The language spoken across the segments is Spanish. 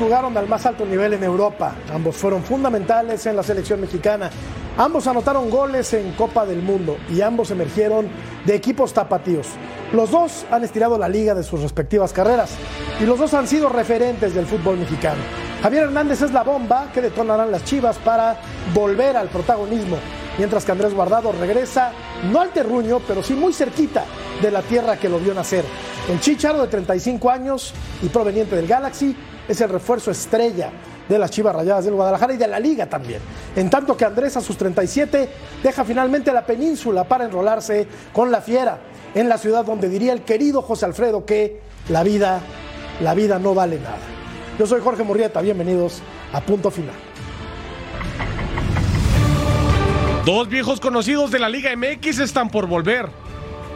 Jugaron al más alto nivel en Europa, ambos fueron fundamentales en la selección mexicana, ambos anotaron goles en Copa del Mundo y ambos emergieron de equipos tapatíos. Los dos han estirado la liga de sus respectivas carreras y los dos han sido referentes del fútbol mexicano. Javier Hernández es la bomba que detonarán las Chivas para volver al protagonismo, mientras que Andrés Guardado regresa no al terruño, pero sí muy cerquita de la tierra que lo vio nacer. El Chicharo de 35 años y proveniente del Galaxy es el refuerzo estrella de las Chivas Rayadas del Guadalajara y de la liga también. En tanto que Andrés a sus 37 deja finalmente la península para enrolarse con la fiera en la ciudad donde diría el querido José Alfredo que la vida, la vida no vale nada. Yo soy Jorge Murrieta, bienvenidos a Punto Final. Dos viejos conocidos de la Liga MX están por volver.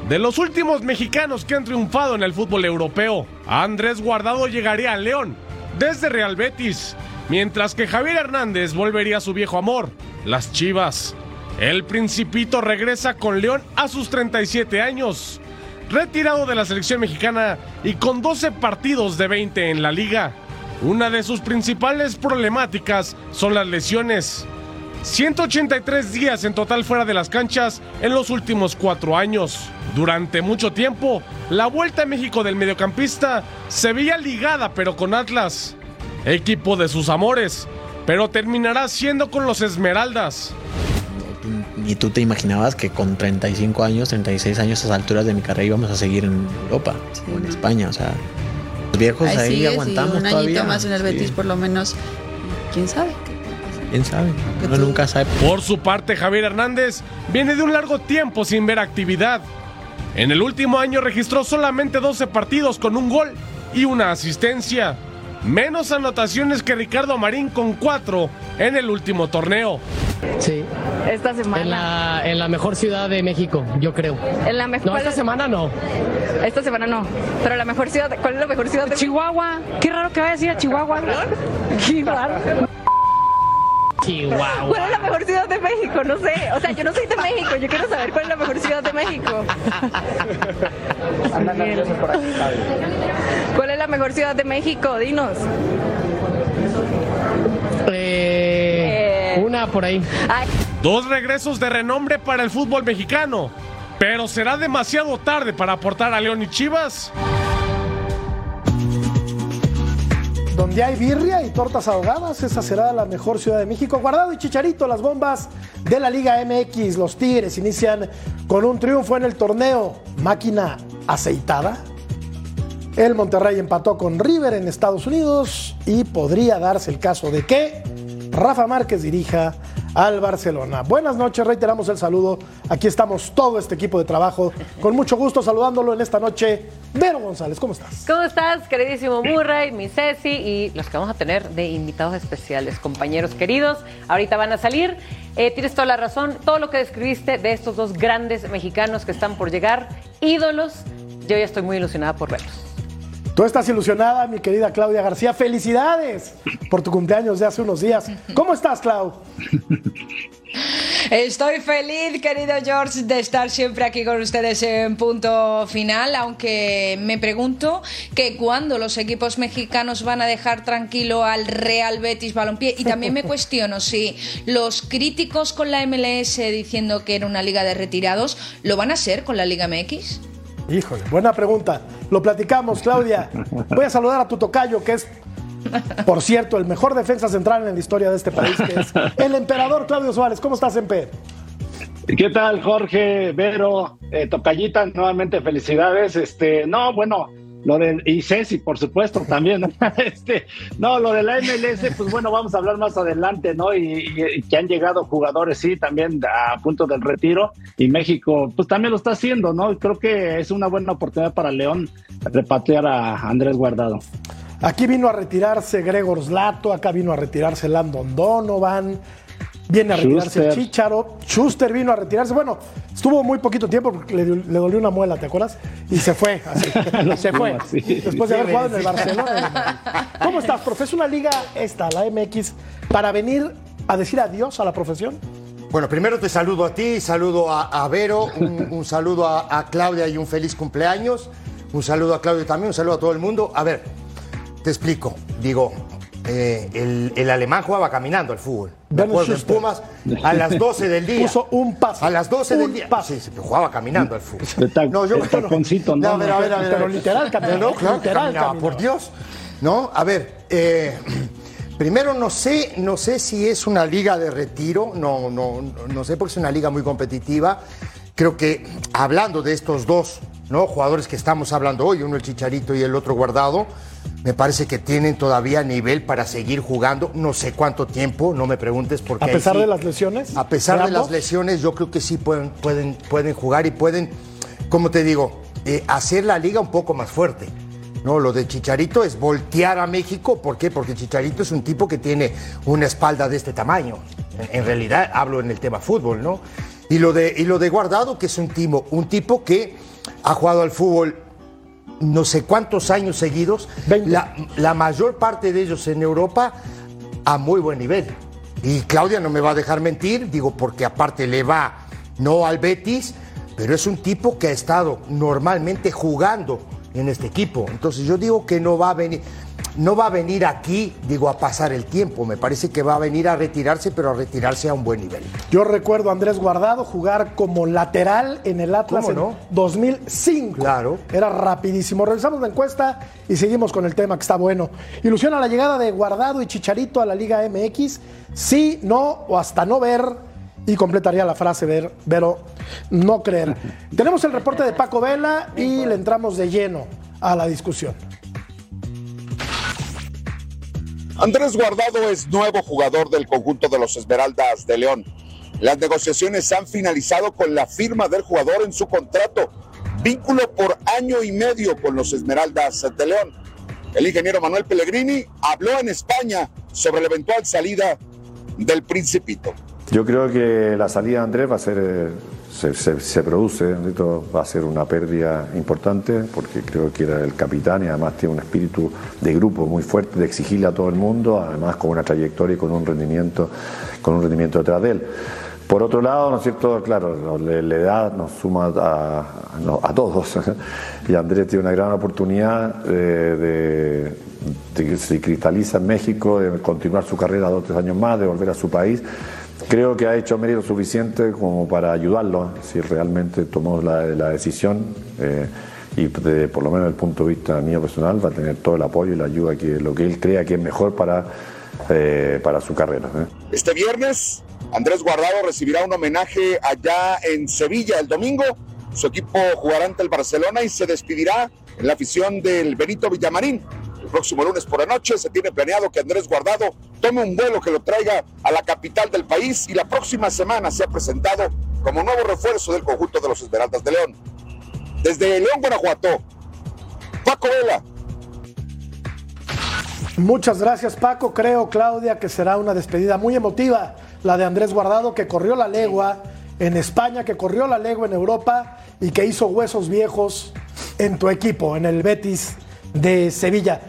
De los últimos mexicanos que han triunfado en el fútbol europeo, Andrés Guardado llegaría a León desde Real Betis, mientras que Javier Hernández volvería a su viejo amor, las Chivas. El Principito regresa con León a sus 37 años, retirado de la selección mexicana y con 12 partidos de 20 en la liga. Una de sus principales problemáticas son las lesiones. 183 días en total fuera de las canchas en los últimos cuatro años. Durante mucho tiempo, la Vuelta a México del mediocampista se veía ligada pero con Atlas, equipo de sus amores, pero terminará siendo con los Esmeraldas. Ni tú te imaginabas que con 35 años, 36 años a esas alturas de mi carrera íbamos a seguir en Europa o en España, o sea, los viejos ahí, sigue, sí, aguantamos un todavía. añito más en el sí. Betis por lo menos. ¿Quién sabe? ¿Quién sabe? Uno nunca sabe. Por su parte, Javier Hernández viene de un largo tiempo sin ver actividad. En el último año registró solamente 12 partidos con un gol y una asistencia. Menos anotaciones que Ricardo Marín con 4 en el último torneo. Sí, esta en semana. la, en la mejor ciudad de México, yo creo. En la mejor. No, esta semana no. Esta semana no. Pero la mejor ciudad. ¿Cuál es la mejor ciudad de Chihuahua. Qué raro que vaya a decir a Chihuahua. Qué raro. Chihuahua. ¿Cuál es la mejor ciudad de México? No sé. O sea, yo no soy de México. Yo quiero saber cuál es la mejor ciudad de México. ¿Cuál es la mejor ciudad de México? Dinos. Eh, Eh. Una por ahí. Ay, Dos regresos de renombre para el fútbol mexicano. Pero será demasiado tarde para aportar a León y Chivas. Donde hay birria y tortas ahogadas, esa será la mejor ciudad de México. Guardado y Chicharito, las bombas de la Liga MX. Los Tigres inician con un triunfo en el torneo. Máquina aceitada. El Monterrey empató con River en Estados Unidos y podría darse el caso de que Rafa Márquez dirija al Barcelona. Buenas noches, reiteramos el saludo. Aquí estamos todo este equipo de trabajo. Con mucho gusto saludándolo en esta noche. Vero González, ¿cómo estás? ¿Cómo estás, queridísimo Murray, mi Ceci y los que vamos a tener de invitados especiales, compañeros queridos? Ahorita van a salir. Eh, tienes toda la razón. Todo lo que describiste de estos dos grandes mexicanos que están por llegar, ídolos, yo ya estoy muy ilusionada por verlos. Tú estás ilusionada, mi querida Claudia García. Felicidades por tu cumpleaños de hace unos días. ¿Cómo estás, Clau? Estoy feliz, querido George, de estar siempre aquí con ustedes en punto final, aunque me pregunto que cuándo los equipos mexicanos van a dejar tranquilo al Real Betis Balompié y también me cuestiono si los críticos con la MLS diciendo que era una liga de retirados lo van a ser con la Liga MX. Híjole, buena pregunta. Lo platicamos, Claudia. Voy a saludar a tu tocayo, que es, por cierto, el mejor defensa central en la historia de este país, que es el emperador Claudio Suárez. ¿Cómo estás, Emper? ¿Qué tal, Jorge, Vero, eh, Tocayita? Nuevamente felicidades. Este, no, bueno, y Ceci, por supuesto, también. este, no, lo de la MLS, pues bueno, vamos a hablar más adelante, ¿no? Y, que han llegado jugadores, sí, también a punto del retiro. Y México, pues también lo está haciendo, ¿no? Creo que es una buena oportunidad para León repatriar a Andrés Guardado. Aquí vino a retirarse Gregor Slato, acá vino a retirarse Landon Donovan, viene a retirarse el Schuster. Chicharo, Schuster vino a retirarse. Bueno, estuvo muy poquito tiempo porque le, dolió una muela, ¿te acuerdas? Y se fue, así. se fue. Sí. Después de haber jugado en el Barcelona. ¿Cómo estás, profe? ¿Es una liga esta, la MX, para venir a decir adiós a la profesión? Bueno, primero te saludo a ti, saludo a, a Vero, un, un saludo a, a Claudia y un feliz cumpleaños. Un saludo a Claudio también, un saludo a todo el mundo. A ver, te explico. digo, eh, el, el alemán jugaba caminando al fútbol. Acuerdo en. Pumas a las 12 del día. Puso un pase. A las 12 del día. pase. Sí, sí, pero jugaba caminando al fútbol. Ta- No, yo taconcito, no, no, a ver, a ver, a ver, pero literal caminaba, No, claro, literal caminaba, caminaba. por Dios. No, a ver, eh, primero no sé, no sé si es una liga de retiro, no, no, no sé porque es una liga muy competitiva. Creo que hablando de estos dos ¿no? jugadores que estamos hablando hoy, uno el Chicharito y el otro Guardado, me parece que tienen todavía nivel para seguir jugando, no sé cuánto tiempo, no me preguntes porque A pesar sí- de las lesiones. a pesar de las lesiones, yo creo que sí pueden, pueden, pueden jugar y pueden, como te digo, eh, hacer la liga un poco más fuerte. No, lo de Chicharito es voltear a México. ¿Por qué? Porque Chicharito es un tipo que tiene una espalda de este tamaño. En, en realidad hablo en el tema fútbol, ¿no? Y lo de, y lo de Guardado, que es un tipo, un tipo que ha jugado al fútbol no sé cuántos años seguidos, la, la mayor parte de ellos en Europa a muy buen nivel. Y Claudia no me va a dejar mentir, digo, porque aparte le va no al Betis, pero es un tipo que ha estado normalmente jugando en este equipo. Entonces yo digo que no va a venir, no va a venir aquí, digo, a pasar el tiempo. Me parece que va a venir a retirarse, pero a retirarse a un buen nivel. Yo recuerdo a Andrés Guardado jugar como lateral en el Atlas ¿Cómo en no? 2005. Claro. Era rapidísimo. Revisamos la encuesta y seguimos con el tema que está bueno. ¿Ilusiona la llegada de Guardado y Chicharito a la Liga MX? Sí, no o hasta no ver. Y completaría la frase ver, pero no creer. Tenemos el reporte de Paco Vela y le entramos de lleno a la discusión. Andrés Guardado es nuevo jugador del conjunto de los Esmeraldas de León. Las negociaciones han finalizado con la firma del jugador en su contrato, vínculo por año y medio con los Esmeraldas de León. El ingeniero Manuel Pellegrini habló en España sobre la eventual salida del Principito. Yo creo que la salida de Andrés va a ser, eh, se, se- se produce, va a ser una pérdida importante, porque creo que era el capitán y además tiene un espíritu de grupo muy fuerte, de exigirle a todo el mundo, además con una trayectoria y con un rendimiento, con un rendimiento detrás de él. Por otro lado, ¿no es cierto? Claro, la, edad nos suma a, todos y Andrés tiene una gran oportunidad eh, de, de se cristaliza en México, de continuar su carrera dos o tres años más, de volver a su país. Creo que ha hecho mérito suficiente como para ayudarlo, si realmente tomó la, la decisión. eh, y de- por lo menos desde el punto de vista mío personal va a tener todo el apoyo y la ayuda que lo que él crea que es mejor para, eh, para su carrera. ¿eh? Este viernes, Andrés Guardado recibirá un homenaje allá en Sevilla el domingo. Su equipo jugará ante el Barcelona y se despedirá en la afición del Benito Villamarín. Próximo lunes por la noche se tiene planeado que Andrés Guardado tome un vuelo que lo traiga a la capital del país y la próxima semana sea presentado como nuevo refuerzo del conjunto de los Esmeraldas de León. Desde León, Guanajuato, Paco Vela, Muchas gracias Paco. Creo, Claudia, que será una despedida muy emotiva la de Andrés Guardado, que corrió la legua en España, que corrió la legua en Europa y que hizo huesos viejos en tu equipo, en el Betis de Sevilla.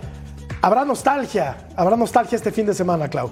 Habrá nostalgia, habrá nostalgia este fin de semana, Clau.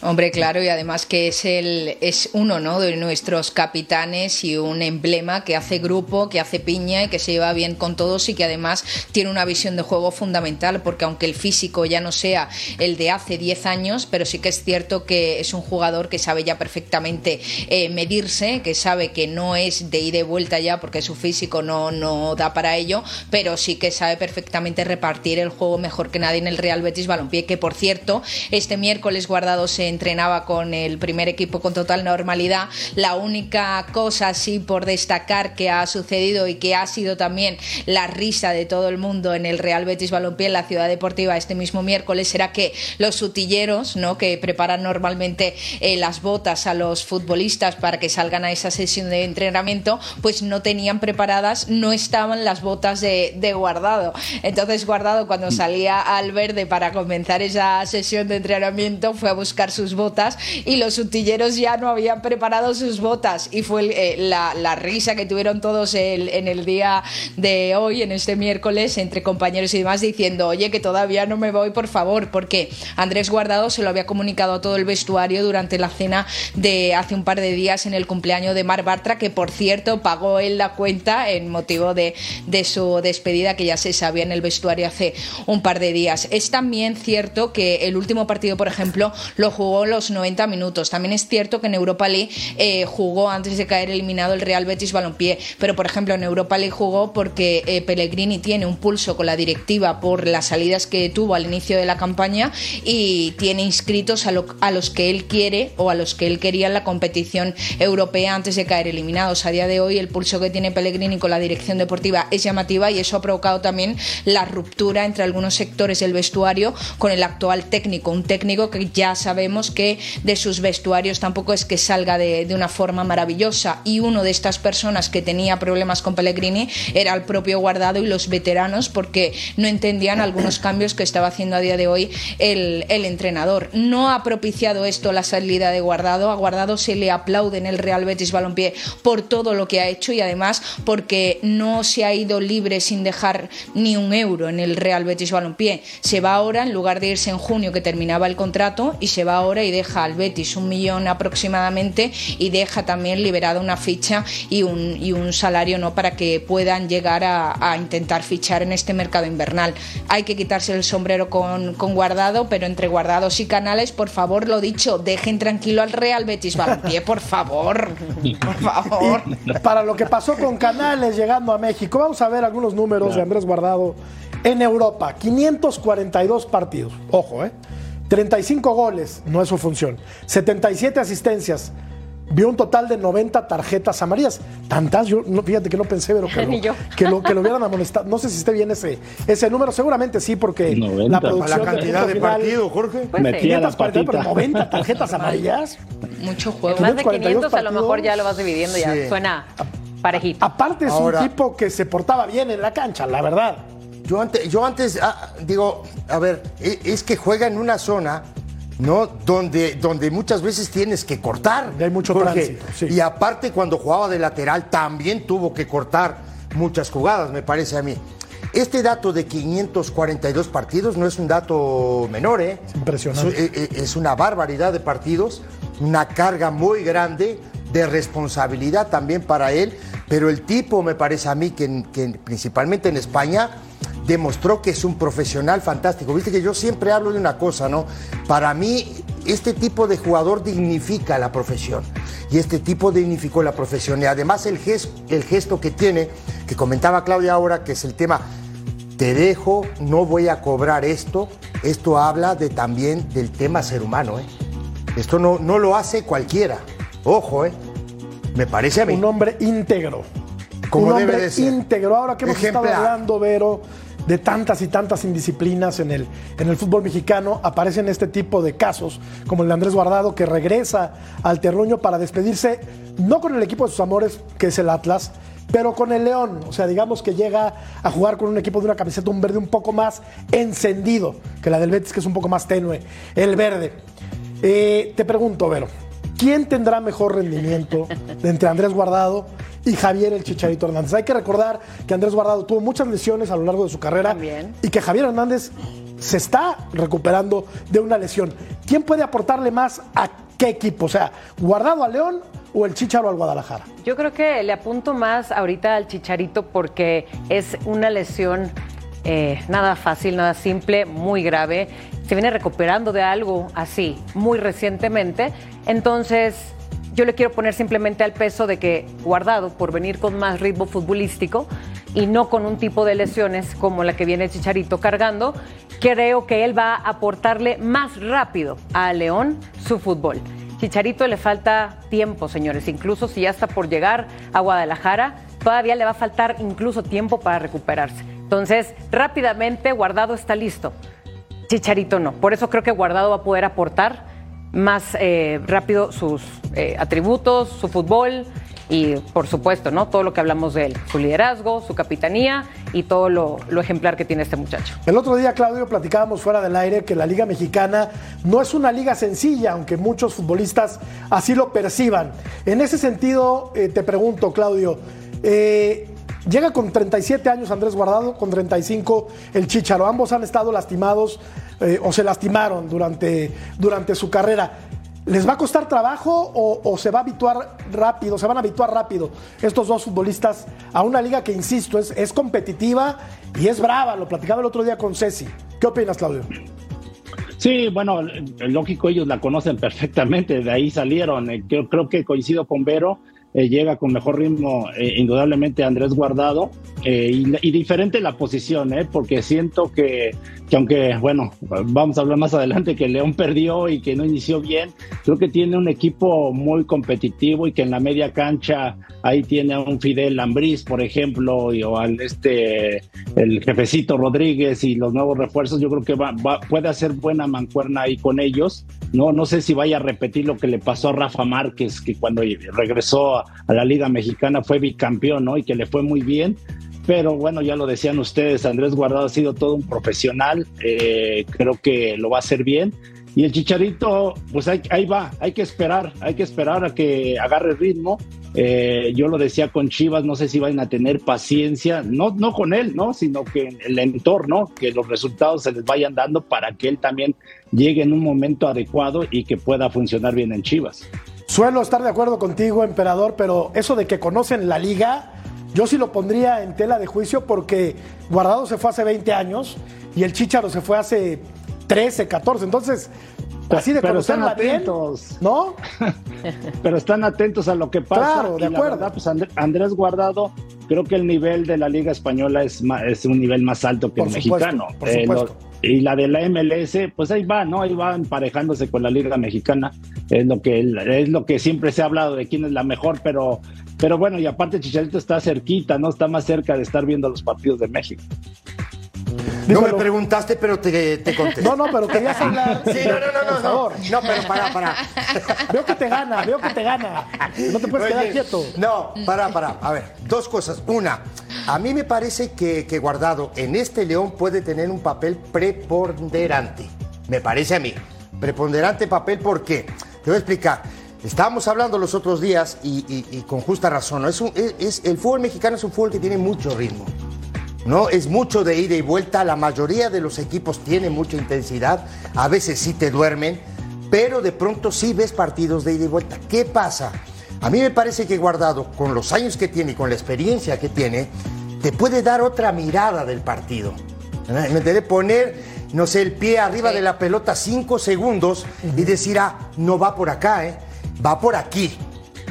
Hombre, claro, y además que es el es uno, ¿no? de nuestros capitanes y un emblema que hace grupo, que hace piña y que se lleva bien con todos y que además tiene una visión de juego fundamental, porque aunque el físico ya no sea el de hace 10 años, pero sí que es cierto que es un jugador que sabe ya perfectamente eh, medirse, que sabe que no es de ida y vuelta ya porque su físico no, no da para ello, pero sí que sabe perfectamente repartir el juego mejor que nadie en el Real Betis Balompié, que por cierto, este miércoles guardado se entrenaba con el primer equipo con total normalidad. La única cosa así por destacar que ha sucedido y que ha sido también la risa de todo el mundo en el Real Betis Balompié en la Ciudad Deportiva este mismo miércoles era que los sutilleros, ¿no? que preparan normalmente eh, las botas a los futbolistas para que salgan a esa sesión de entrenamiento, pues no tenían preparadas, no estaban las botas de, de guardado. Entonces guardado cuando salía al verde para comenzar esa sesión de entrenamiento fue a buscar sus botas y los utilleros ya no habían preparado sus botas y fue eh, la, la risa que tuvieron todos en el día de hoy, en este miércoles, entre compañeros y demás, diciendo, oye, que todavía no me voy, por favor, porque Andrés Guardado se lo había comunicado a todo el vestuario durante la cena de hace un par de días en el cumpleaños de Mar Bartra, que por cierto pagó él la cuenta en motivo de, de su despedida, que ya se sabía en el vestuario hace un par de días. Es también cierto que el último partido, por ejemplo, lo jugó los 90 minutos. También es cierto que en Europa League eh, jugó antes de caer eliminado el Real Betis Balompié, pero por ejemplo en Europa League jugó porque eh, Pellegrini tiene un pulso con la directiva por las salidas que tuvo al inicio de la campaña y tiene inscritos a, lo- a los que él quiere o a los que él quería en la competición europea antes de caer eliminados. A día de hoy el pulso que tiene Pellegrini con la dirección deportiva es llamativa y eso ha provocado también la ruptura entre algunos sectores del vestuario con el actual técnico, un técnico que ya sabemos que de sus vestuarios tampoco es que salga de, de una forma maravillosa y uno de estas personas que tenía problemas con Pellegrini era el propio Guardado y los veteranos porque no entendían algunos cambios que estaba haciendo a día de hoy el, el entrenador. No ha propiciado esto la salida de Guardado, a Guardado se le aplaude en el Real Betis Balompié por todo lo que ha hecho y además porque no se ha ido libre sin dejar ni un euro en el Real Betis Balompié. Se va ahora, en lugar de irse en junio que terminaba el contrato, y se va ahora y deja al Betis un millón aproximadamente y deja también liberada una ficha y un, y un salario no para que puedan llegar a, a intentar fichar en este mercado invernal. Hay que quitarse el sombrero con, con guardado, pero entre guardados y canales, por favor, lo dicho, dejen tranquilo al Real Betis Balompié, por favor. Por favor. Para lo que pasó con Canales llegando a México, vamos a ver algunos números de Andrés Guardado en Europa. 542 partidos, ojo, ¿eh? 35 goles, no es su función. 77 asistencias. Vio un total de 90 tarjetas amarillas. Tantas, yo no, fíjate que no pensé, pero que, lo, que, lo, que lo hubieran amonestado. No sé si esté bien ese, ese número, seguramente sí, porque 90. la producción La cantidad de final- partidos, Jorge. Pues. Metía la 540, pero patita. 90 tarjetas amarillas. Mucho juego. Más de 542 500 a lo mejor ya lo vas dividiendo, ya Sí. suena parejito. Aparte es Ahora- un tipo que se portaba bien en la cancha, la verdad. Yo antes, yo antes ah, digo, a ver, e- es que juega en una zona, ¿no? Donde, donde muchas veces tienes que cortar. hay mucho tránsito, sí. Y aparte cuando jugaba de lateral también tuvo que cortar muchas jugadas, me parece a mí. Este dato de 542 partidos no es un dato menor, ¿eh? impresionante. Es, eh, es una barbaridad de partidos, una carga muy grande de responsabilidad también para él, pero el tipo me parece a mí que principalmente en España demostró que es un profesional fantástico. Viste que yo siempre hablo de una cosa, ¿no? Para mí este tipo de jugador dignifica la profesión y este tipo dignificó la profesión y además el gesto, el gesto que tiene, que comentaba Claudia ahora, que es el tema te dejo, no voy a cobrar esto. Esto habla de, también del tema ser humano. ¿eh? Esto no, no lo hace cualquiera. Ojo, ¿eh? me parece a mí. Un hombre íntegro. Como un debe hombre de ser. íntegro. Ahora que hemos estado Ejemplar. hablando, Vero, de tantas y tantas indisciplinas en el, en el fútbol mexicano, aparecen este tipo de casos, como el de Andrés Guardado, que regresa al terruño para despedirse, no con el equipo de sus amores, que es el Atlas, pero con el León. O sea, digamos que llega a jugar con un equipo de una camiseta, un verde un poco más encendido que la del Betis, que es un poco más tenue, el verde. Eh, te pregunto, Vero, ¿quién tendrá mejor rendimiento entre Andrés Guardado y Javier el Chicharito Hernández? Hay que recordar que Andrés Guardado tuvo muchas lesiones a lo largo de su carrera y que Javier Hernández se está recuperando de una lesión. ¿Quién puede aportarle más a qué equipo? O sea, ¿Guardado a León o el Chicharo al Guadalajara? Yo creo que le apunto más ahorita al Chicharito porque es una lesión eh, nada fácil, nada simple, muy grave. Se viene recuperando de algo así muy recientemente. Entonces, yo le quiero poner simplemente al peso de que guardado por venir con más ritmo futbolístico y no con un tipo de lesiones como la que viene Chicharito cargando, creo que él va a aportarle más rápido a León su fútbol. Chicharito le falta tiempo, señores. Incluso si ya está por llegar a Guadalajara, todavía le va a faltar incluso tiempo para recuperarse. Entonces, rápidamente, Guardado está listo. Chicharito no. Por eso creo que Guardado va a poder aportar más eh, rápido sus eh, atributos, su fútbol y por supuesto, ¿no? Todo lo que hablamos de él, su liderazgo, su capitanía y todo lo, lo ejemplar que tiene este muchacho. El otro día, Claudio, platicábamos fuera del aire que la Liga Mexicana no es una liga sencilla, aunque muchos futbolistas así lo perciban. En ese sentido, eh, te pregunto, Claudio, eh, llega con 37 años Andrés Guardado, con 35 el Chicharo. Ambos han estado lastimados eh, o se lastimaron durante, durante su carrera. ¿Les va a costar trabajo o, o se va a habituar rápido, se van a habituar rápido estos dos futbolistas a una liga que, insisto, es, es competitiva y es brava? Lo platicaba el otro día con Ceci. ¿Qué opinas, Claudio? Sí, bueno, lógico, ellos la conocen perfectamente, de ahí salieron. Eh, Creo, creo que coincido con Vero, eh, llega con mejor ritmo, eh, indudablemente Andrés Guardado, eh, y, diferente la posición, ¿eh? porque siento que, que aunque, bueno, vamos a hablar más adelante, que León perdió y que no inició bien, creo que tiene un equipo muy competitivo y que en la media cancha ahí tiene a un Fidel Ambriz, por ejemplo, y, o al este, el jefecito Rodríguez y los nuevos refuerzos, yo creo que va, puede hacer buena mancuerna ahí con ellos. No, no sé si vaya a repetir lo que le pasó a Rafa Márquez, que cuando regresó a la Liga Mexicana fue bicampeón, ¿no? Y que le fue muy bien. Pero bueno, ya lo decían ustedes, Andrés Guardado ha sido todo un profesional, eh, creo que lo va a hacer bien. Y el Chicharito, pues ahí, va, hay que esperar, hay que esperar a que agarre ritmo. Eh, yo lo decía con Chivas, no sé si van a tener paciencia, no, no con él, ¿no? Sino que el entorno, que los resultados se les vayan dando para que él también llegue en un momento adecuado y que pueda funcionar bien en Chivas. Suelo estar de acuerdo contigo, emperador, pero eso de que conocen la liga, yo sí lo pondría en tela de juicio porque Guardado se fue hace 20 años y el Chicharo se fue hace 13, 14. Entonces, así de Pero están bien, atentos. ¿no? pero están atentos a lo que pasa. Claro, de y la acuerdo. verdad, pues And- Andrés Guardado, creo que el nivel de la Liga Española es, es un nivel más alto que Por el supuesto, mexicano. por Eh, supuesto. lo- y la de la MLS, pues ahí va, ¿no? Ahí va emparejándose con la Liga Mexicana. Es lo que es lo que siempre se ha hablado de quién es la mejor, pero, pero bueno, y aparte Chicharito está cerquita, ¿no? Está más cerca de estar viendo los partidos de México. No me preguntaste, pero te, te conté. No, no, pero querías hablar. Sí, no, no, no, no, Por favor. no. No, pero para, para. Veo que te gana, veo que te gana. No te puedes Oye, quedar quieto. No, para, para. A ver, dos cosas. Una, a mí me parece que, que Guardado en este León puede tener un papel preponderante. Me parece a mí. Preponderante papel, ¿por qué? Te voy a explicar. Estábamos hablando los otros días y, y- y con justa razón. ¿no? Es un- es- es- el fútbol mexicano es un fútbol que tiene mucho ritmo. ¿no? Es mucho de ida y vuelta, la mayoría de los equipos tienen mucha intensidad, a veces sí te duermen, pero de pronto sí ves partidos de ida y vuelta. ¿Qué pasa? A mí me parece que Guardado, con los años que tiene y con la experiencia que tiene, te puede dar otra mirada del partido. ¿Me entiendes? Poner, no sé, el pie arriba de la pelota cinco segundos y decir, ah, no va por acá, ¿eh? Va por aquí.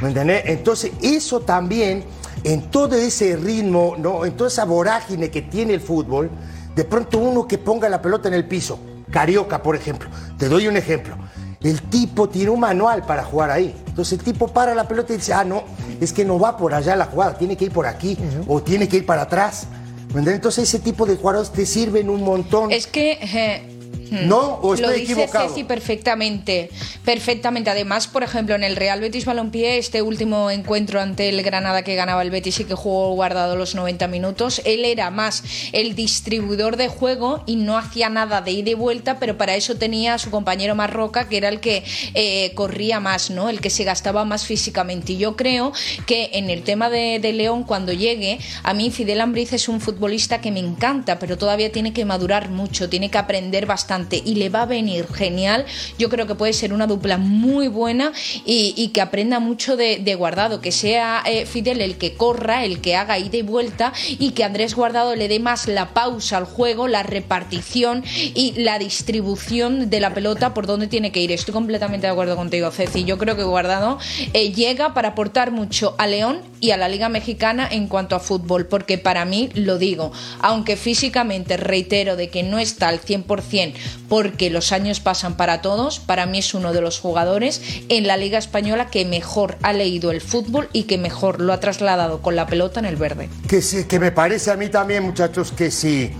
¿Me entiendes? Entonces, eso también, en todo ese ritmo, ¿no? en toda esa vorágine que tiene el fútbol, de pronto uno que ponga la pelota en el piso, Carioca, por ejemplo, te doy un ejemplo. El tipo tiene un manual para jugar ahí. Entonces el tipo para la pelota y dice, ah, no, es que no va por allá la jugada, tiene que ir por aquí o tiene que ir para atrás. ¿Me entiendes? Entonces ese tipo de jugadores te sirven un montón. Es que. eh, ¿No? ¿O estoy Lo dice equivocado? Ceci perfectamente. Perfectamente. Además, por ejemplo, en el Real Betis Balompié, este último encuentro ante el Granada que ganaba el Betis y que jugó guardado los 90 minutos, él era más el distribuidor de juego y no hacía nada de ida y vuelta, pero para eso tenía a su compañero Marroca, que era el que eh, corría más, ¿no? El que se gastaba más físicamente. Y yo creo que en el tema de, de León, cuando llegue, a mí Fidel Ambriz es un futbolista que me encanta, pero todavía tiene que madurar mucho, tiene que aprender bastante y le va a venir genial. Yo creo que puede ser una dupla muy buena y, que aprenda mucho de, de Guardado, que sea eh, Fidel el que corra, el que haga ida y vuelta y que Andrés Guardado le dé más la pausa al juego, la repartición y la distribución de la pelota por donde tiene que ir. Estoy completamente de acuerdo contigo, Ceci. Yo creo que Guardado eh, llega para aportar mucho a León y a la Liga Mexicana en cuanto a fútbol, porque para mí, lo digo, aunque físicamente reitero de que no está al 100% porque los años pasan para todos, para mí es uno de los jugadores en la Liga Española que mejor ha leído el fútbol y que mejor lo ha trasladado con la pelota en el verde. Que, sí, que me parece a mí también, muchachos, que si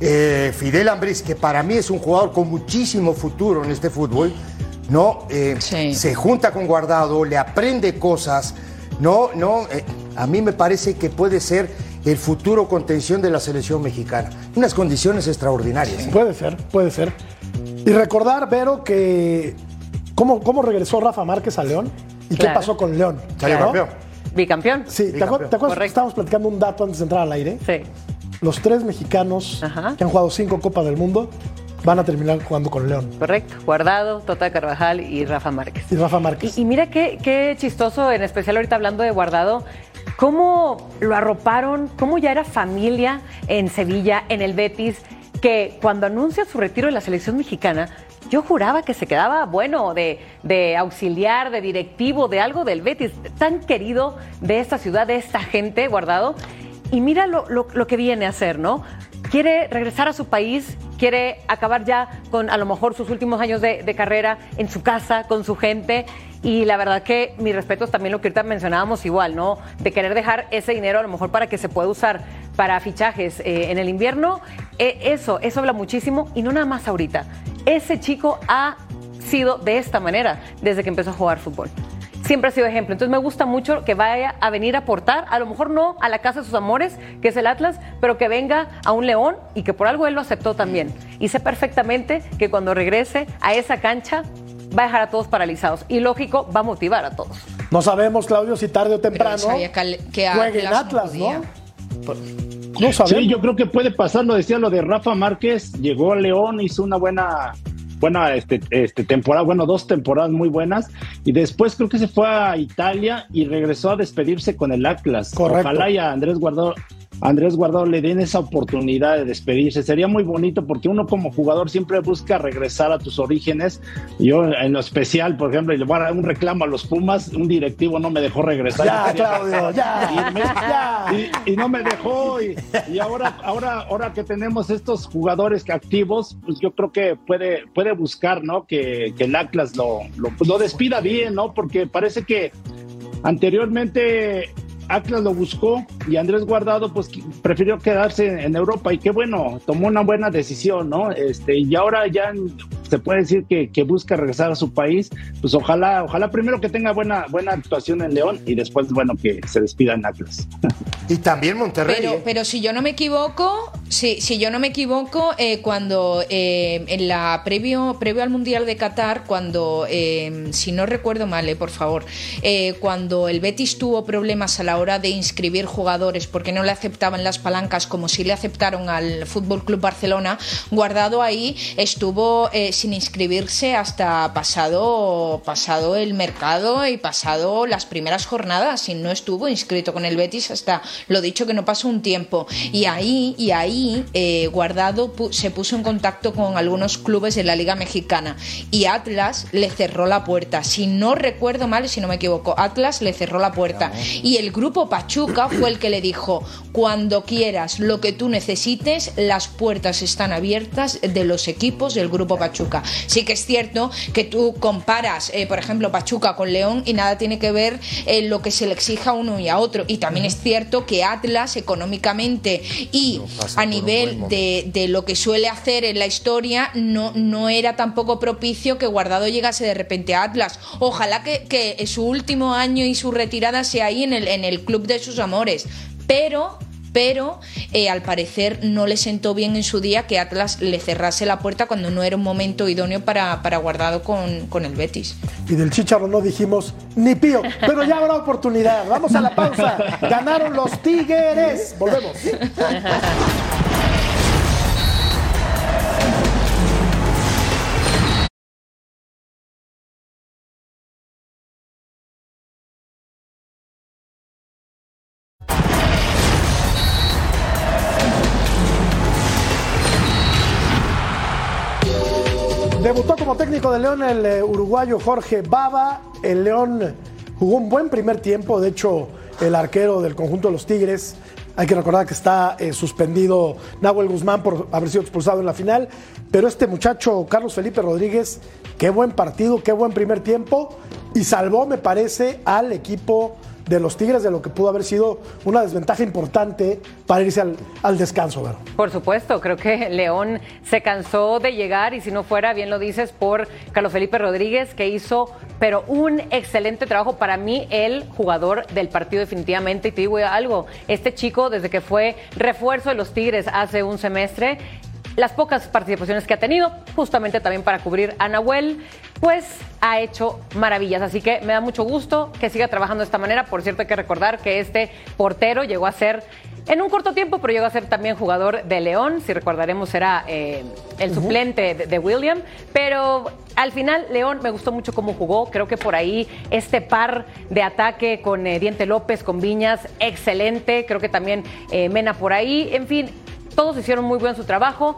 eh, Fidel Ambriz, que para mí es un jugador con muchísimo futuro en este fútbol, ¿no? Eh, Se junta con Guardado, le aprende cosas, No, no, eh, a mí me parece que puede ser el futuro contención de la selección mexicana. Unas condiciones extraordinarias. ¿eh? Puede ser, puede ser. Y recordar, Vero, que cómo, cómo regresó Rafa Márquez a León y qué pasó con León. Salió ¿no? campeón. Bicampeón. Sí, ¿te, Bicampeón. acuer- te acuerdas que estábamos platicando un dato antes de entrar al aire? Sí. Los tres mexicanos Ajá. que han jugado cinco Copas del Mundo van a terminar jugando con León. Correcto. Guardado, Tota Carvajal y Rafa Márquez. Y Rafa Márquez. Y, y mira qué, qué chistoso, en especial ahorita hablando de Guardado, cómo lo arroparon, cómo ya era familia en Sevilla, en el Betis, que cuando anuncia su retiro de la selección mexicana, yo juraba que se quedaba, bueno, de, de auxiliar, de directivo, de algo del Betis, tan querido de esta ciudad, de esta gente, Guardado. Y mira lo, lo- lo que viene a hacer, ¿no? Quiere regresar a su país, quiere acabar ya con a lo mejor sus últimos años de, carrera en su casa, con su gente. Y la verdad que mi respeto es también lo que ahorita mencionábamos igual, ¿no? De querer dejar ese dinero a lo mejor para que se pueda usar para fichajes eh, en el invierno. Eh, eso, eso habla muchísimo y no nada más ahorita. Ese chico ha sido de esta manera desde que empezó a jugar fútbol siempre ha sido ejemplo. Entonces me gusta mucho que vaya a venir a aportar, a lo mejor no a la casa de sus amores, que es el Atlas, pero que venga a un León y que por algo él lo aceptó también. Y sé perfectamente que cuando regrese a esa cancha va a dejar a todos paralizados. Y lógico, va a motivar a todos. No sabemos, Claudio, si tarde o temprano que juegue en Atlas no podía. ¿no? No sabemos. Sí, yo creo que puede pasar, lo decía lo de Rafa Márquez, llegó a León, hizo una buena buena este, este temporada, bueno, dos temporadas muy buenas y después creo que se fue a Italia y regresó a despedirse con el Atlas. Correcto. Ojalá y a Andrés Guardado Andrés Guardado le den esa oportunidad de despedirse. Sería muy bonito porque uno como jugador siempre busca regresar a tus orígenes. Yo en lo especial, por ejemplo, le voy a dar un reclamo a los Pumas, un directivo no me dejó regresar. Ya, Claudio, ya. Y, y no me dejó y, y ahora ahora ahora que tenemos estos jugadores que activos pues yo creo que puede puede buscar no que, que el Atlas lo, lo, lo despida bien no porque parece que anteriormente Atlas lo buscó y Andrés Guardado pues prefirió quedarse en Europa y qué bueno, tomó una buena decisión, ¿no? Este, y ahora ya se puede decir que, que busca regresar a su país, pues ojalá, ojalá primero que tenga buena, buena actuación en León y después, bueno, que se despida en Atlas. Y también Monterrey. Pero, ¿eh? pero si yo no me equivoco, si, si yo no me equivoco, eh, cuando eh, en la previo, previo al Mundial de Qatar, cuando, eh, si no recuerdo mal, eh, por favor, eh, cuando el Betis tuvo problemas a la hora de inscribir jugadores porque no le aceptaban las palancas como si le aceptaron al Fútbol Club Barcelona, guardado ahí estuvo eh, sin inscribirse hasta pasado, pasado el mercado y pasado las primeras jornadas y no estuvo inscrito con el Betis hasta lo dicho que no pasó un tiempo. Y ahí y ahí eh, Guardado pu- se puso en contacto con algunos clubes de la Liga Mexicana y Atlas le cerró la puerta. Si no recuerdo mal si no me equivoco Atlas le cerró la puerta. Y el grupo Pachuca fue el que le dijo cuando quieras lo que tú necesites las puertas están abiertas de los equipos del grupo Pachuca sí que es cierto que tú comparas eh, por ejemplo Pachuca con León y nada tiene que ver eh, lo que se le exija a uno y a otro y también es cierto que Atlas económicamente y a nivel de, de lo que suele hacer en la historia no, no era tampoco propicio que Guardado llegase de repente a Atlas. Ojalá que, que su último año y su retirada sea ahí en el, en el club de sus amores. Pero pero eh, al parecer no le sentó bien en su día que Atlas le cerrase la puerta cuando no era un momento idóneo para, para Guardado con, con el Betis. Y del Chicharo no dijimos ni pío, pero ya habrá oportunidad. Vamos a la pausa. Ganaron los Tigres. Volvemos. de León el eh, uruguayo Jorge Baba. El León jugó un buen primer tiempo. De hecho, el arquero del conjunto de los Tigres, hay que recordar que está eh, suspendido Nahuel Guzmán por haber sido expulsado en la final. Pero este muchacho, Carlos Felipe Rodríguez, qué buen partido, qué buen primer tiempo. Y salvó, me parece, al equipo de los Tigres de lo que pudo haber sido una desventaja importante para irse al, descanso, Vero. Por supuesto, creo que León se cansó de llegar y si no fuera, bien lo dices, por Carlos Felipe Rodríguez, que hizo pero un excelente trabajo para mí, el jugador del partido definitivamente. Y te digo algo, este chico desde que fue refuerzo de los Tigres hace un semestre, las pocas participaciones que ha tenido, justamente también para cubrir a Nahuel, pues ha hecho maravillas. Así que me da mucho gusto que siga trabajando de esta manera. Por cierto, hay que recordar que este portero llegó a ser, en un corto tiempo, pero llegó a ser también jugador de León. Si recordaremos, era eh, el suplente de, de William. Pero al final, León me gustó mucho cómo jugó. Creo que por ahí este par de ataque con eh, Diente López, con Viñas, excelente. Creo que también eh, Mena por ahí. En fin, todos hicieron muy buen su trabajo.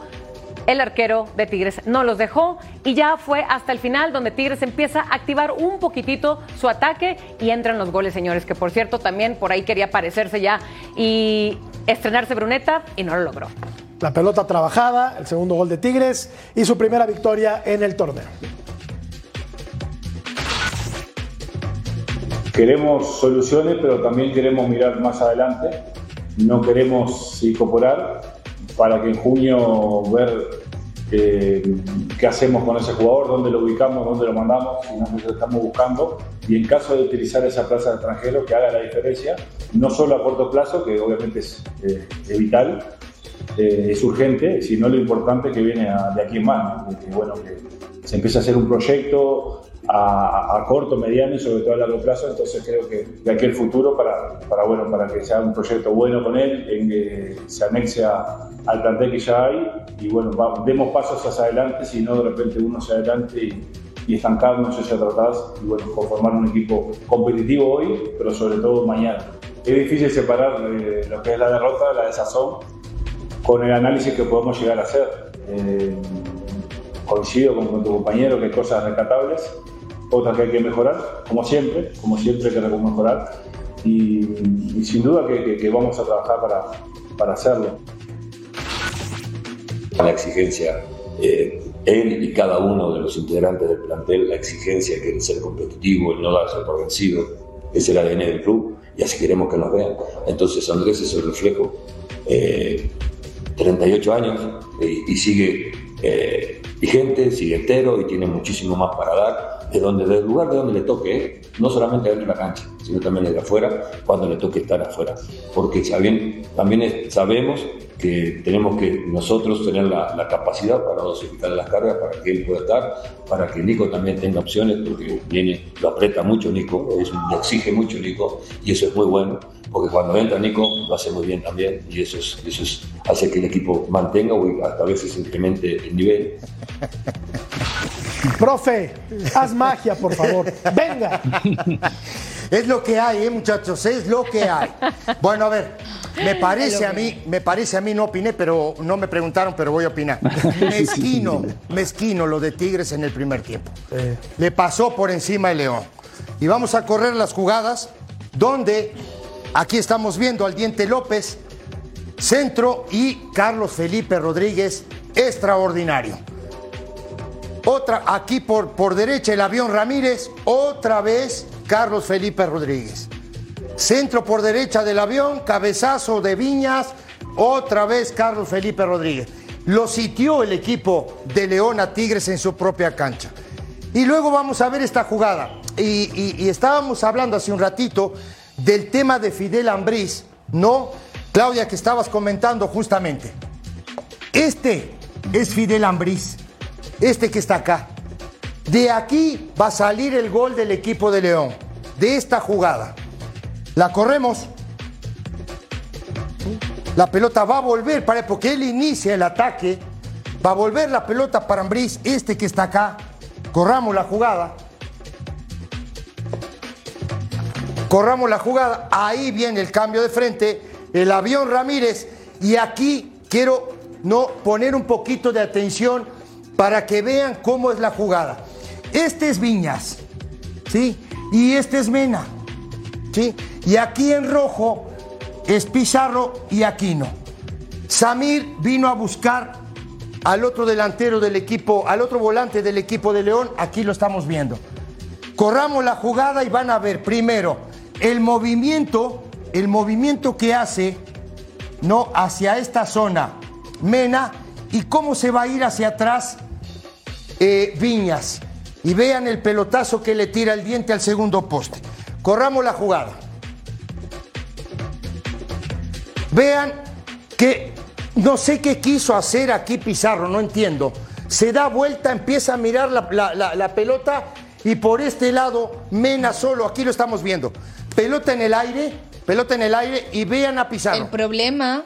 El arquero de Tigres no los dejó y ya fue hasta el final donde Tigres empieza a activar un poquitito su ataque y entran los goles, señores, que por cierto también por ahí quería aparecerse ya y estrenarse Bruneta y no lo logró. La pelota trabajada, el segundo gol de Tigres y su primera victoria en el torneo. Queremos soluciones, pero también queremos mirar más adelante. No queremos incorporar para que en junio ver eh, qué hacemos con ese jugador, dónde lo ubicamos, dónde lo mandamos, si nosotros estamos buscando. Y en caso de utilizar esa plaza de extranjero, que haga la diferencia, no solo a corto plazo, que obviamente es, eh, vital, eh, es urgente, sino lo importante que viene de aquí en más. ¿no? Que, bueno, que se empieza a hacer un proyecto a, a corto, mediano y sobre todo a largo plazo, entonces creo que de aquí el futuro para, para, bueno, para que sea un proyecto bueno con él, en que se anexe a- al plantel que ya hay y bueno, va- demos pasos hacia adelante, si no de repente uno se adelante y, y estancarnos hacia atrás y bueno, conformar un equipo competitivo hoy, pero sobre todo mañana. Es difícil separar eh, lo que es la derrota de la desazón con el análisis que podemos llegar a hacer. Eh, coincido con, con tu compañero que hay cosas rescatables, otras que hay que mejorar, como siempre, como siempre hay que mejorar, y, y sin duda que, que- que vamos a trabajar para, para hacerlo. la exigencia, eh, él y cada uno de los integrantes del plantel, la exigencia que es ser competitivo, el no darse por vencido, es el ADN del club y así queremos que nos vean. Entonces Andrés es el reflejo, eh, 38 años eh, y sigue eh, vigente, sigue entero y tiene muchísimo más para dar de donde, del lugar de donde le toque, ¿eh? no solamente dentro de la cancha, sino también desde afuera, cuando le toque estar afuera. Porque también es- sabemos que tenemos que nosotros tener la, capacidad para dosificar las cargas, para que él pueda estar, para que Nico también tenga opciones, porque viene, lo aprieta mucho Nico, es lo exige mucho Nico, y eso es muy bueno, porque cuando entra Nico lo hace muy bien también, y eso, es, eso es- hace que el equipo mantenga o hasta a veces incremente el nivel. Profe, haz magia, por favor. Venga. Es lo que hay, ¿eh, muchachos, es lo que hay. Bueno, a ver, me parece a mí, me parece a mí, no opiné, pero no me preguntaron, pero voy a opinar. Mezquino, mezquino lo de Tigres en el primer tiempo. Le pasó por encima el León. Y vamos a correr las jugadas donde aquí estamos viendo al Diente López, centro y Carlos Felipe Rodríguez, extraordinario. Otra, aquí por, por derecha el avión Ramírez, otra vez Carlos Felipe Rodríguez. Centro por derecha del avión, cabezazo de Viñas, otra vez Carlos Felipe Rodríguez. Lo sitió el equipo de León a Tigres en su propia cancha. Y luego vamos a ver esta jugada. Y, y- estábamos hablando hace un ratito del tema de Fidel Ambriz, ¿no? Claudia, que estabas comentando justamente. Este es Fidel Ambriz, este que está acá. De aquí va a salir el gol del equipo de León, de esta jugada. La corremos. La pelota va a volver, para, porque él inicia el ataque. Va a volver la pelota para Ambriz, este que está acá. Corramos la jugada. Corramos la jugada. Ahí viene el cambio de frente. El avión Ramírez. Y aquí quiero no poner un poquito de atención para que vean cómo es la jugada. Este es Viñas. ¿Sí? Y este es Mena. ¿Sí? Y aquí en rojo es Pizarro y Aquino. Samir vino a buscar al otro delantero del equipo, al otro volante del equipo de León. Aquí lo estamos viendo. Corramos la jugada y van a ver primero el movimiento, el movimiento que hace, ¿no? Hacia esta zona, Mena, y cómo se va a ir hacia atrás eh, Viñas. Y vean el pelotazo que le tira el diente al segundo poste. Corramos la jugada. Vean que no sé qué quiso hacer aquí Pizarro, no entiendo. Se da vuelta, empieza a mirar la, la- pelota y por este lado Mena solo, aquí lo estamos viendo. Pelota en el aire, pelota en el aire y vean a Pizarro. El problema.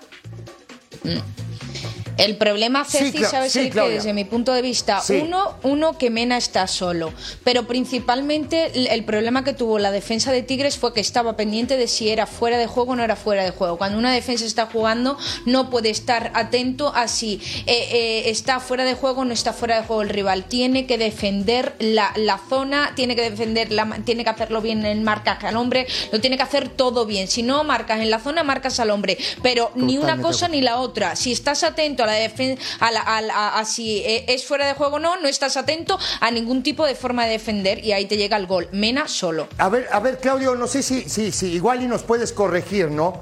El problema, Sí, Ceci, Cla- ¿sabes sí, el que desde mi punto de vista? Sí. Uno, uno, que Mena está solo. Pero principalmente el, problema que tuvo la defensa de Tigres fue que estaba pendiente de si era fuera de juego o no era fuera de juego. Cuando una defensa está jugando, no puede estar atento a si eh, eh, está fuera de juego o no está fuera de juego el rival. Tiene que defender la, la zona, tiene que defender, la, tiene que hacerlo bien en marcaje al hombre, lo tiene que hacer todo bien. Si no marcas en la zona, marcas al hombre. Pero ni una cosa ni la otra. Si estás atento a si eh, es fuera de juego o no, no estás atento a ningún tipo de forma de defender y ahí te llega el gol. Mena solo. A ver, a ver, Claudio, no sé si, si, si igual y nos puedes corregir, ¿no?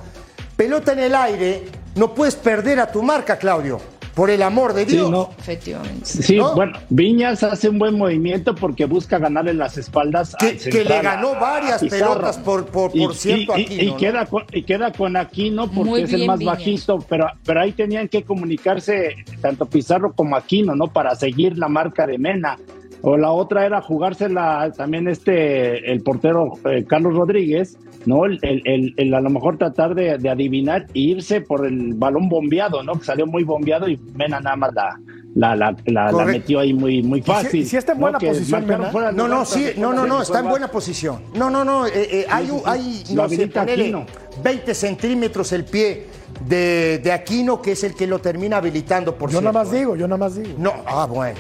Pelota en el aire, no puedes perder a tu marca, Claudio. Por el amor de Sí, Dios. no. Efectivamente. Sí, ¿No? bueno, Viñas hace un buen movimiento porque busca ganarle las espaldas Que- al que le ganó varias pelotas, por- por- por Y- cierto, y, Aquino, y ¿no? queda con, y queda con Aquino porque Muy es el más Viñas. bajito, pero, pero ahí tenían que comunicarse tanto Pizarro como Aquino, ¿no? Para seguir la marca de Mena. O la otra era jugársela también este, el portero eh, Carlos Rodríguez, ¿no? El, el- el- el a lo mejor tratar de, de adivinar e irse por el balón bombeado, ¿no? Que salió muy bombeado y Mena nada más la, la, la, la- la Correcto. metió ahí muy, muy si- fácil. y si está en buena posición, fuera No, lugar no, sí, no, no, no, está en buena posición. No, no, no, eh, eh, hay, un- hay no sé, Aquino. 20 centímetros el pie de, de Aquino, que es el que lo termina habilitando, por Yo nada cierto, más ¿eh? digo, yo nada más digo. No, ah, bueno.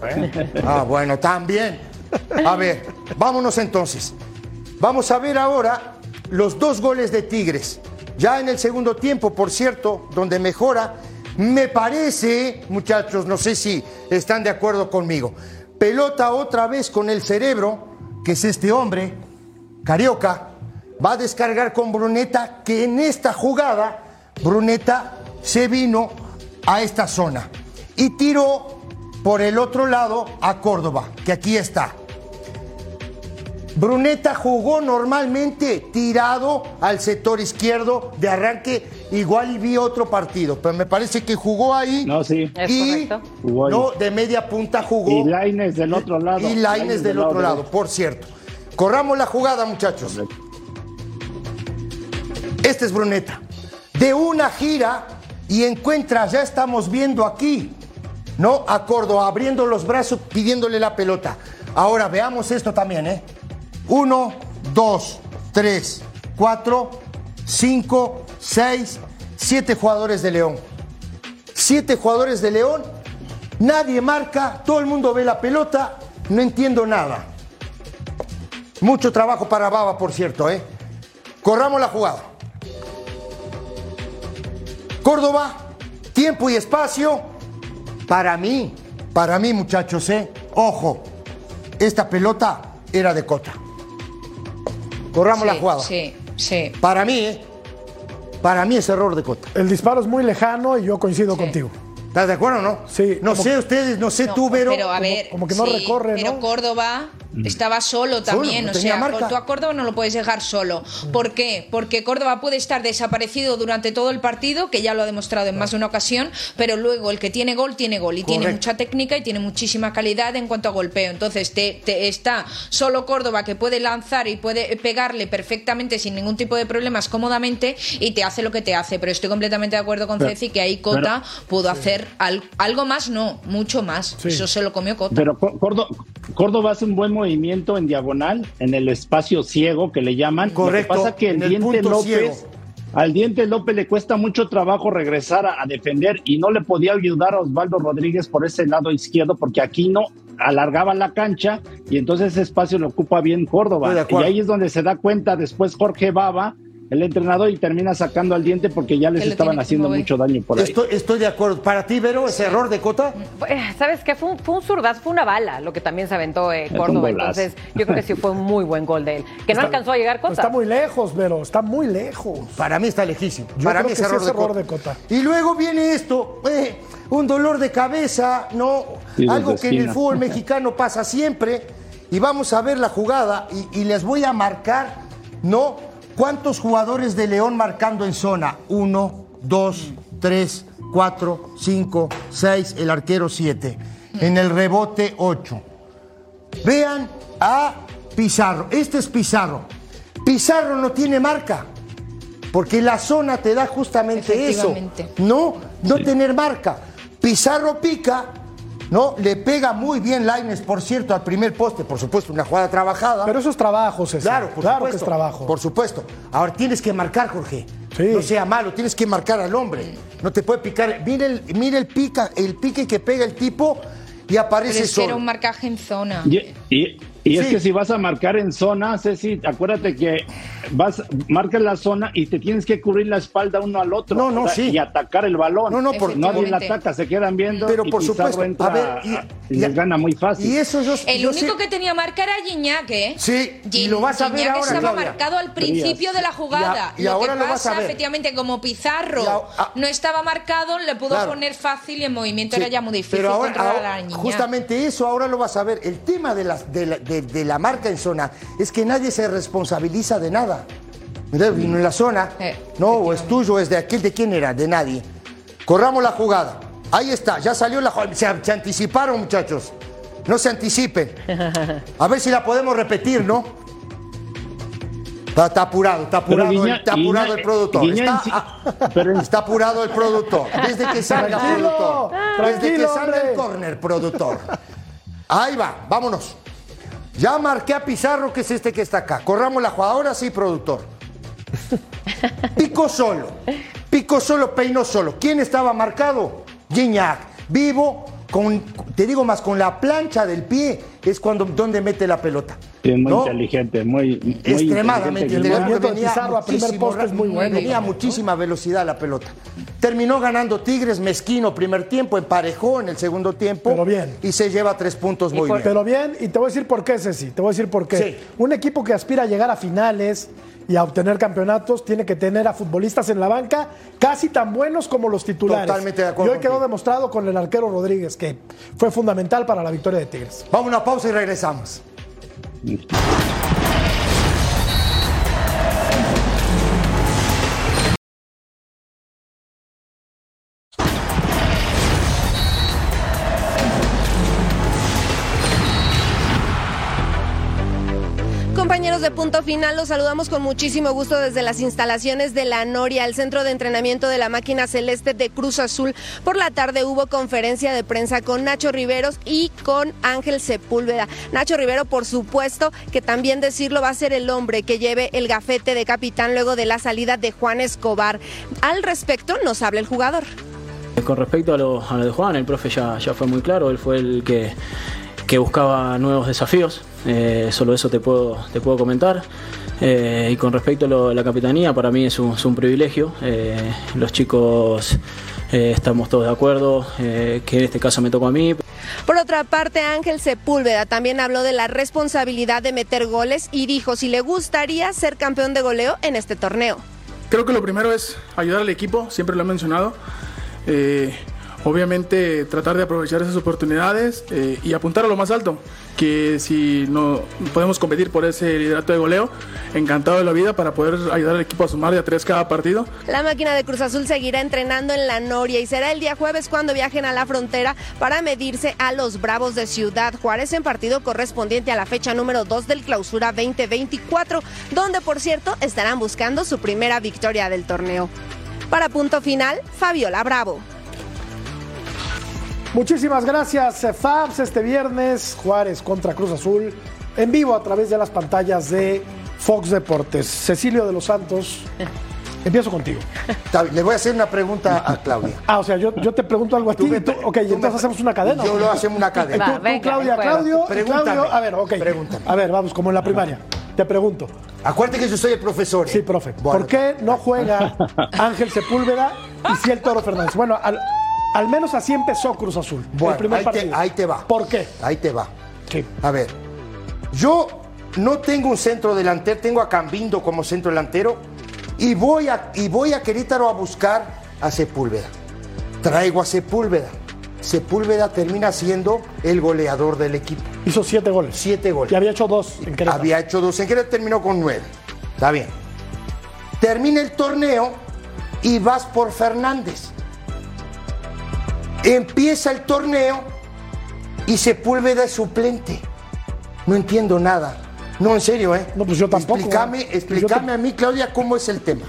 Bueno. Ah, bueno, también. A ver, vámonos entonces. Vamos a ver ahora los dos goles de Tigres. Ya en el segundo tiempo, por cierto, donde mejora, me parece, muchachos, no sé si están de acuerdo conmigo. Pelota otra vez con el cerebro, que es este hombre, Carioca, va a descargar con Bruneta, que en esta jugada, Bruneta se vino a esta zona y tiró por el otro lado a Córdoba, que aquí está. Bruneta jugó normalmente tirado al sector izquierdo de arranque, igual y vi otro partido, pero me parece que jugó ahí No, sí. Es y correcto. Jugó ahí. no de media punta jugó Y Lainez del otro lado. y Lainez del otro lado, por cierto. Corramos la jugada, muchachos. Este es Bruneta. De una gira y encuentra, ya estamos viendo aquí, ¿no? A Córdoba abriendo los brazos, pidiéndole la pelota. Ahora veamos esto también, ¿eh? Uno, dos, tres, cuatro, cinco, seis, siete jugadores de León. Siete jugadores de León, nadie marca, todo el mundo ve la pelota, no entiendo nada. Mucho trabajo para Baba, por cierto, ¿eh? Corramos la jugada. Córdoba, tiempo y espacio. Para mí, para mí, muchachos, ¿eh? Ojo, esta pelota era de Cota. Corramos la Sí, jugada. Sí, sí. Para mí, ¿eh? Para mí es error de Cota. El disparo es muy lejano y yo coincido contigo. ¿Estás de acuerdo o no? Sí. No sé ustedes, no sé No, tú, Vero. pero a como- ver, como que no recorre, Pero ¿no? Córdoba estaba solo también, no o sea, tú a Córdoba no lo puedes dejar solo. ¿Por qué? Porque Córdoba puede estar desaparecido durante todo el partido, que ya lo ha demostrado en más de una ocasión, pero luego el que tiene gol tiene gol y tiene mucha técnica y tiene muchísima calidad en cuanto a golpeo. Entonces te, te está solo Córdoba que puede lanzar y puede pegarle perfectamente sin ningún tipo de problemas cómodamente y te hace lo que te hace. Pero estoy completamente de acuerdo con Pero- Ceci que ahí Cota pudo hacer al- algo más, no, mucho más. Eso se lo comió Cota. Pero Có- Córdo- Córdoba hace un buen movimiento en diagonal, en el espacio ciego que le llaman. Correcto, Lo que pasa que el en el Diente López, ciego. al Diente López le cuesta mucho trabajo regresar a, a defender y no le podía ayudar a Osvaldo Rodríguez por ese lado izquierdo porque aquí no alargaba la cancha y entonces ese espacio lo ocupa bien Córdoba. Y ahí es donde se da cuenta después Jorge Baba el entrenador y termina sacando al diente porque ya les Que estaban que haciendo mucho daño por ahí. Estoy, estoy de acuerdo. Para ti, Vero, ese error de Cota. Eh, ¿Sabes qué? Fue un, fue un zurdazo, fue una bala lo que también se aventó eh, Córdoba. Entonces, yo creo que sí fue un muy buen gol de él. Que no Está- alcanzó a llegar Cota. Está muy lejos, pero está muy lejos. Para mí está lejísimo. Yo Para creo mí que es sí error, de, error Cota. de Cota. Y luego viene esto, eh, un dolor de cabeza, ¿no? Sí, Algo que en el fútbol mexicano pasa siempre. Y vamos a ver la jugada y, y les voy a marcar, ¿no? ¿Cuántos jugadores de León marcando en zona? Uno, dos, tres, cuatro, cinco, seis, el arquero siete. En el rebote, ocho. Vean a Pizarro. Este es Pizarro. Pizarro no tiene marca. Porque la zona te da justamente eso. No, no tener marca. Pizarro pica, ¿no? Le pega muy bien Laines, por cierto, al primer poste. Por supuesto, una jugada trabajada. Pero eso es trabajo, César. Claro, por claro supuesto. que es trabajo. Por supuesto. Ahora tienes que marcar, Jorge. Sí. No sea malo, tienes que marcar al hombre. No te puede picar. Mira el, mira el pica, el pique que pega el tipo y Pero aparece es que era solo. un marcaje en zona. Y, y- y es Sí. que si vas a marcar en zona, Ceci, acuérdate que vas, marcas la zona y te tienes que cubrir la espalda uno al otro. No, no, sí. Y atacar el balón. No, no, por- Nadie la ataca, se quedan viendo. Pero y por supuesto. entra A ver, y- a- y les y- gana muy fácil. Y eso yo El yo único sé- que tenía marca era Gignac, ¿eh? Sí, y Gin- lo vas a ver Gignac ahora, estaba Claudia. marcado al principio de la jugada. Y a- y lo ahora que lo vas pasa, a ver. efectivamente, como Pizarro Y a- a- no estaba marcado, le pudo Claro. poner fácil y en movimiento Sí, era ya muy difícil pero ahora, controlar ahora- justamente eso ahora lo vas a ver. El tema de la, de, la, de- de la marca en zona es que nadie se responsabiliza de nada. Mira, vino en la zona, Eh, no, o es tuyo, o es de aquel, ¿de quién era? De nadie. Corramos la jugada. Ahí está, ya salió la jugada. Se, se anticiparon, muchachos. No se anticipen. A ver si la podemos repetir, ¿no? Está, está apurado, está apurado, Guiña- está apurado Guiña- el productor. Guiña está, pero apurado el productor. Desde que salga productor. Desde que salga el córner, productor. Ahí va, vámonos. Ya marqué a Pizarro, que es este que está acá. Corramos la jugada. Ahora sí, productor. Pico solo. Pico solo, peinó solo. ¿Quién estaba marcado? Gignac. Vivo, con, te digo más, con la plancha del pie es cuando donde mete la pelota. Sí, muy ¿No? inteligente, muy, muy Extremadamente inteligente. Venía Pizarro a primer muchísimo poste es muy ra- bueno Venía también, muchísima velocidad la pelota. Terminó ganando Tigres, mezquino primer tiempo, emparejó en el segundo tiempo. Pero bien. Y se lleva tres puntos muy bien. Pero bien, y te voy a decir por qué, Ceci. Te voy a decir por qué. Sí. Un equipo que aspira a llegar a finales y a obtener campeonatos tiene que tener a futbolistas en la banca casi tan buenos como los titulares. Totalmente de acuerdo Y hoy quedó demostrado con el arquero Rodríguez, que fue fundamental para la victoria de Tigres. Vamos a una pausa y regresamos. Isso. De Punto Final, los saludamos con muchísimo gusto desde las instalaciones de la Noria, el centro de entrenamiento de la máquina celeste de Cruz Azul. Por la tarde hubo conferencia de prensa con Nacho Riveros y con Ángel Sepúlveda. Nacho Rivero, por supuesto, que también decirlo va a ser el hombre que lleve el gafete de capitán luego de la salida de Juan Escobar. Al respecto nos habla el jugador. Con respecto a lo, a de Juan, el profe ya, ya fue muy claro, él fue el que, que buscaba nuevos desafíos, eh, solo eso te puedo, te puedo comentar. Eh, y con respecto a, lo- la capitanía, para mí es un, es un privilegio. Eh, los chicos eh, estamos todos de acuerdo, eh, que en este caso me tocó a mí. Por otra parte, Ángel Sepúlveda también habló de la responsabilidad de meter goles y dijo si le gustaría ser campeón de goleo en este torneo. Creo que lo primero es ayudar al equipo, siempre lo he mencionado. Eh, obviamente tratar de aprovechar esas oportunidades eh, y apuntar a lo más alto, que si no podemos competir por ese liderato de goleo, encantado de la vida para poder ayudar al equipo a sumar de a tres cada partido. La máquina de Cruz Azul seguirá entrenando en la Noria y será el día jueves cuando viajen a la frontera para medirse a los Bravos de Ciudad Juárez en partido correspondiente a la fecha número 2 del Clausura 2024, donde por cierto estarán buscando su primera victoria del torneo. Para punto final, Fabiola Bravo. Muchísimas gracias, eh, Fabs. Este viernes, Juárez contra Cruz Azul, en vivo a través de las pantallas de Fox Deportes. Cecilio de los Santos, empiezo contigo. Le voy a hacer una pregunta a Claudia. Ah, o sea, yo, yo te pregunto algo a ti. y tú- ok, entonces hacemos una cadena. Yo lo hacemos una cadena. Va, tú, venga, Claudia. Claudio, y Pregúntame. Claudio. A ver, ok. A ver, vamos, como en la primaria. te pregunto. Acuérdate que yo soy el profesor. ¿eh? Sí, profe. ¿Por qué no juega Ángel Sepúlveda y si el Toro Fernández? Bueno, al, al menos así empezó Cruz Azul. Bueno, el primer ahí, te, partido. ahí te va. ¿Por qué? Ahí te va. Sí. A ver, yo no tengo un centro delantero, tengo a Cambindo como centro delantero y voy a, y voy a Querétaro a buscar a Sepúlveda. Traigo a Sepúlveda. Sepúlveda termina siendo el goleador del equipo. Hizo siete goles. Siete goles. Y había hecho dos en Querétaro. Había hecho dos en Querétaro, terminó con nueve. Está bien. Termina el torneo y vas por Fernández. Empieza el torneo y Sepúlveda es suplente. No entiendo nada. No, en serio, ¿eh? No, pues yo tampoco. Explícame, ¿eh? Pues yo explícame a mí, Claudia, cómo es el tema.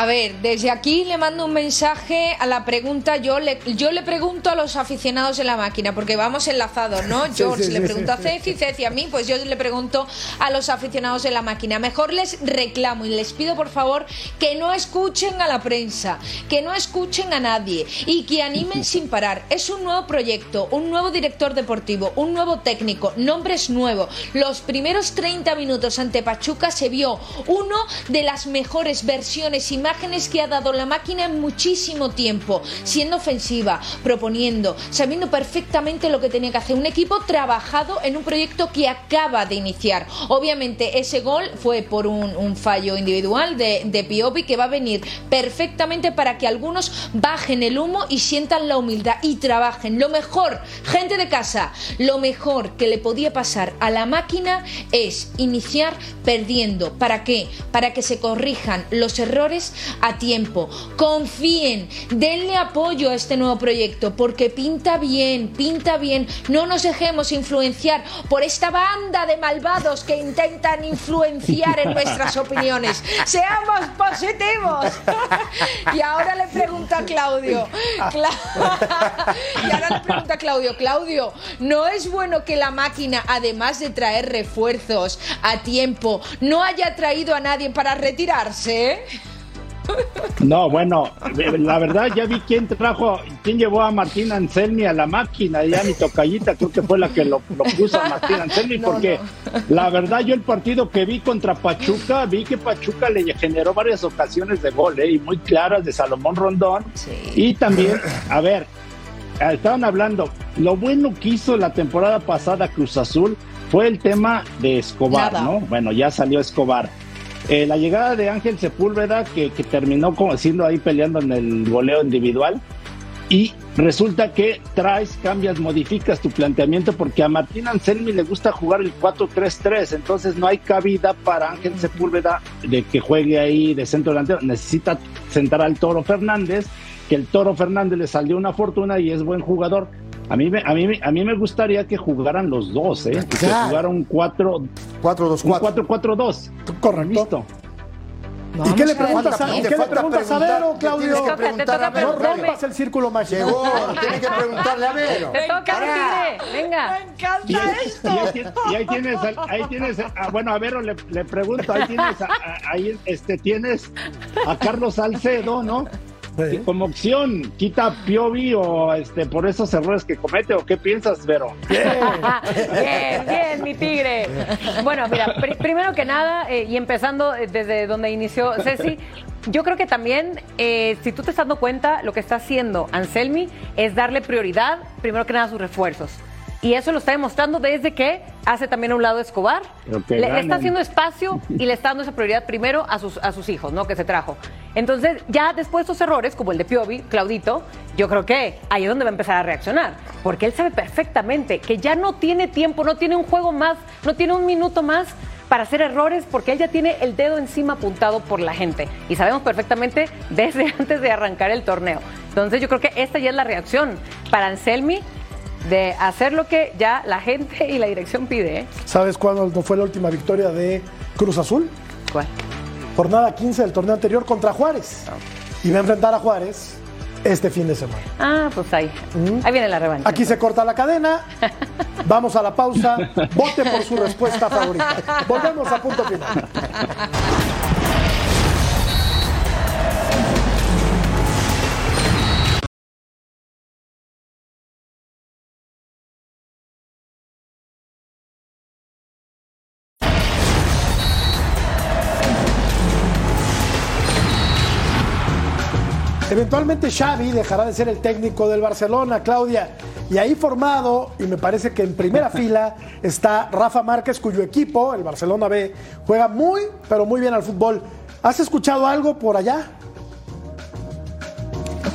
A ver, desde aquí le mando un mensaje a la pregunta. Yo le, yo le pregunto a los aficionados de la máquina, porque vamos enlazados, ¿no? George sí, le pregunta sí, a Ceci, Ceci a mí, pues yo le pregunto a los aficionados de la máquina. Mejor les reclamo y les pido por favor que no escuchen a la prensa, que no escuchen a nadie y que animen sin parar. Es un nuevo proyecto, un nuevo director deportivo, un nuevo técnico, nombres nuevos. Los primeros 30 minutos ante Pachuca se vio uno de las mejores versiones, imágenes que ha dado la máquina en muchísimo tiempo, siendo ofensiva, proponiendo, sabiendo perfectamente lo que tenía que hacer. Un equipo trabajado en un proyecto que acaba de iniciar. Obviamente ese gol fue por un, fallo individual de, de que va a venir perfectamente para que algunos bajen el humo y sientan la humildad y trabajen. Lo mejor, gente de casa, lo mejor que le podía pasar a la máquina es iniciar perdiendo. ¿Para qué? Para que se corrijan los errores a tiempo. Confíen, denle apoyo a este nuevo proyecto porque pinta bien, pinta bien. No nos dejemos influenciar por esta banda de malvados que intentan influenciar en nuestras opiniones. Seamos positivos. y ahora le pregunto a Claudio. Cla- y ahora le pregunto a Claudio, Claudio, ¿no es bueno que la máquina, además de traer refuerzos a tiempo, no haya traído a nadie para retirarse? No, bueno, la verdad ya vi quién trajo, quién llevó a Martín Anselmi a la máquina, ya mi tocallita creo que fue la que lo, lo puso a Martín Anselmi, No, porque la verdad yo el partido que vi contra Pachuca, vi que Pachuca le generó varias ocasiones de gol, ¿eh? y muy claras de Salomón Rondón, y también, a ver, estaban hablando, lo bueno que hizo la temporada pasada Cruz Azul fue el tema de Escobar, Nada. ¿no? Bueno, ya salió Escobar. Eh, la llegada de Ángel Sepúlveda, que, que terminó como siendo ahí peleando en el goleo individual, y resulta que traes, cambias, modificas tu planteamiento, porque a Martín Anselmi le gusta jugar el 4-3-3, entonces no hay cabida para Ángel Sepúlveda de que juegue ahí de centro delantero. Necesita sentar al Toro Fernández, que el Toro Fernández le salió una fortuna y es buen jugador. A mí, me- a mí, me- a mí me gustaría que jugaran los dos, ¿eh? Que Claro. jugara un 4 4-2-4. 4-4-2. Correcto. Listo. ¿Y qué le preguntas a, te ¿y qué le preguntas a Vero, te Claudio? tienes que preguntar a Vero, No rompas el círculo mágico. Llegó, tienes que preguntarle a Vero. Te toca, tigre. Venga. Y, ahí- y ahí, tien- y ahí tienes, al- ahí tienes, ah, bueno, a Vero le, le pregunto, ahí tienes, a, a- ahí este, tienes a Carlos Salcedo, ¿no? Como opción, quita a Piovi o este, por esos errores que comete, o qué piensas, Vero? Bien, bien, mi tigre. Bueno, mira, pri- primero que nada, eh, y empezando eh, desde donde inició Ceci, yo creo que también, eh, si tú te estás dando cuenta, lo que está haciendo Anselmi es darle prioridad, primero que nada, a sus refuerzos. Y eso lo está demostrando desde que hace también a un lado Escobar. Le, está haciendo espacio y le está dando esa prioridad primero a sus, a sus hijos, ¿no? Que se trajo. Entonces, ya después de estos errores, como el de Piovi, Claudito, yo creo que ahí es donde va a empezar a reaccionar. Porque él sabe perfectamente que ya no tiene tiempo, no tiene un juego más, no tiene un minuto más para hacer errores porque él ya tiene el dedo encima apuntado por la gente. Y sabemos perfectamente desde antes de arrancar el torneo. Entonces, yo creo que esta ya es la reacción para Anselmi de hacer lo que ya la gente y la dirección pide. ¿eh? ¿Sabes cuándo fue la última victoria de Cruz Azul? ¿Cuál? Jornada 15 del torneo anterior contra Juárez. Y va a enfrentar a Juárez este fin de semana. Ah, pues ahí. Ahí viene la revancha. Aquí se corta la cadena. Vamos a la pausa. Vote por su respuesta favorita. Volvemos a punto final. Eventualmente Xavi dejará de ser el técnico del Barcelona, Claudia. Y ahí formado, y me parece que en primera fila, está Rafa Márquez, cuyo equipo, el Barcelona B, juega muy, pero muy bien al fútbol. ¿Has escuchado algo por allá?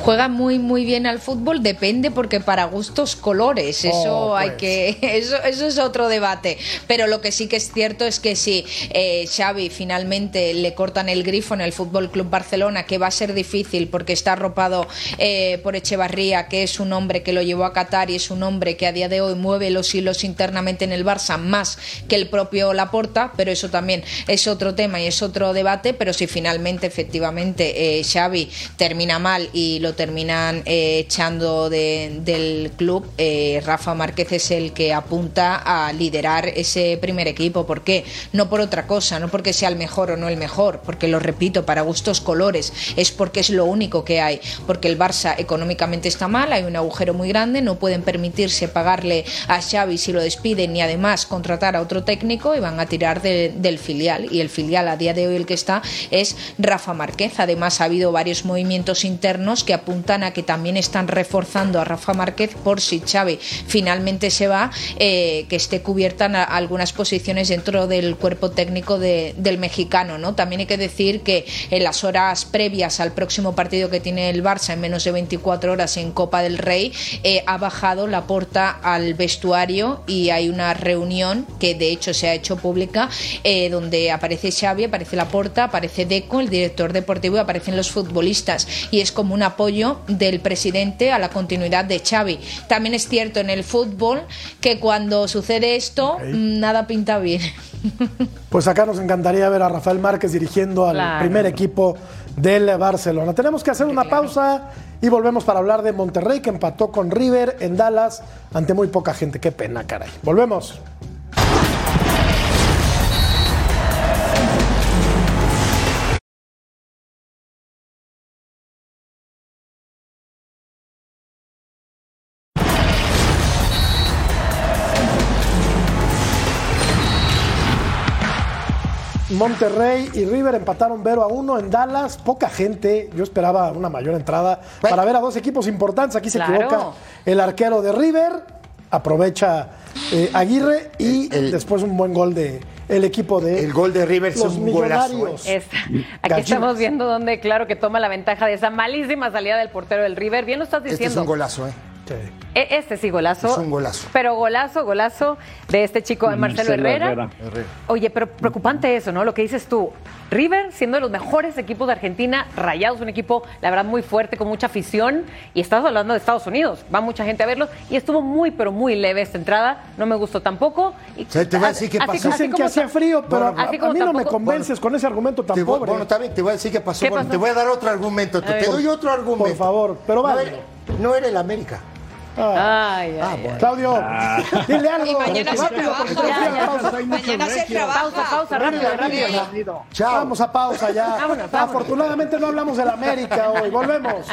Juega muy muy bien al fútbol depende porque para gustos colores eso Oh, hay pues. que eso eso es otro debate pero lo que sí que es cierto es que si eh, Xavi finalmente le cortan el grifo en el Fútbol Club Barcelona que va a ser difícil porque está arropado eh, por Echevarría que es un hombre que lo llevó a Qatar y es un hombre que a día de hoy mueve los hilos internamente en el Barça más que el propio Laporta pero eso también es otro tema y es otro debate pero si finalmente efectivamente eh, Xavi termina mal y lo terminan eh, echando de- del club, eh, Rafa Márquez es el que apunta a liderar ese primer equipo. ¿Por qué? No por otra cosa, no porque sea el mejor o no el mejor, porque lo repito, para gustos colores, es porque es lo único que hay, porque el Barça económicamente está mal, hay un agujero muy grande, no pueden permitirse pagarle a Xavi si lo despiden y además contratar a otro técnico y van a tirar de- del filial y el filial a día de hoy el que está es Rafa Márquez. Además ha habido varios movimientos internos que apuntan a que también están reforzando a Rafa Márquez por si Xavi finalmente se va, eh, que esté cubierta en algunas posiciones dentro del cuerpo técnico de- del mexicano. ¿no? También hay que decir que en las horas previas al próximo partido que tiene el Barça en menos de 24 horas en Copa del Rey, eh, ha bajado la porta al vestuario y hay una reunión que de hecho se ha hecho pública eh, donde aparece Xavi, aparece la porta, aparece Deco, el director deportivo y aparecen los futbolistas y es como un apoyo del presidente a la continuidad de Xavi. También es cierto en el fútbol que cuando sucede esto nada pinta bien. Pues acá nos encantaría ver a Rafael Márquez dirigiendo al Claro. primer equipo del Barcelona. Tenemos que hacer una pausa y volvemos para hablar de Monterrey que empató con River en Dallas ante muy poca gente. Qué pena, caray. Volvemos. Monterrey y River empataron 0 a 1 en Dallas. Poca gente. Yo esperaba una mayor entrada para ver a dos equipos importantes. Aquí se Claro. equivoca el arquero de River. Aprovecha eh, Aguirre y después un buen gol de el equipo de El gol de River es los un golazo, millonarios. Es- aquí Gallinas. estamos viendo donde, claro, que toma la ventaja de esa malísima salida del portero del River. Bien lo estás Este es diciendo. un golazo, ¿eh? E- Este sí, golazo. Es un golazo. Pero golazo, golazo de este chico, Marcelo, Herrera. Oye, pero preocupante eso, ¿no? Lo que dices tú. River, siendo de los mejores equipos de Argentina, Rayados, un equipo, la verdad, muy fuerte, con mucha afición. Y estás hablando de Estados Unidos. Va mucha gente a verlo. Y estuvo muy, pero muy leve esta entrada. No me gustó tampoco. Y, te voy a decir qué así- pasó. así Dicen que hacía frío, pero Así a, como a mí no me convences con ese argumento tan Te voy- pobre. bueno, también te voy a decir qué pasó. ¿Qué Bueno, te voy a dar otro argumento. Te, te doy otro argumento. Por favor, pero no vale. era, no era el América. Ay, ay, ay. Claudio, dile algo. Y mañana se rápido, porque trabaja. Mañana se trabaja. Pausa, pausa, rápido, rápido. Chao. Vamos a pausa ya. Vámonos, vámonos. Afortunadamente no hablamos del América hoy. Volvemos.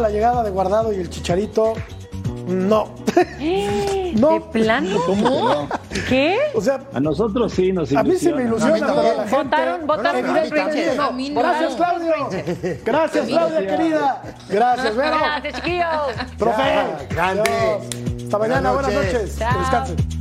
La llegada de Guardado y el Chicharito. No. no. ¿De plano? ¿Cómo? ¿Qué? O sea, A nosotros sí nos a mí sí me ilusiona, A mí pero a la también. gente. Votaron, no. No. Gracias, Claudio. Gracias, Claudia, querida. Gracias, Vero. Gracias, chiquillos. Profe. Grande. Hasta mañana, buenas Buenas noches. Que descansen.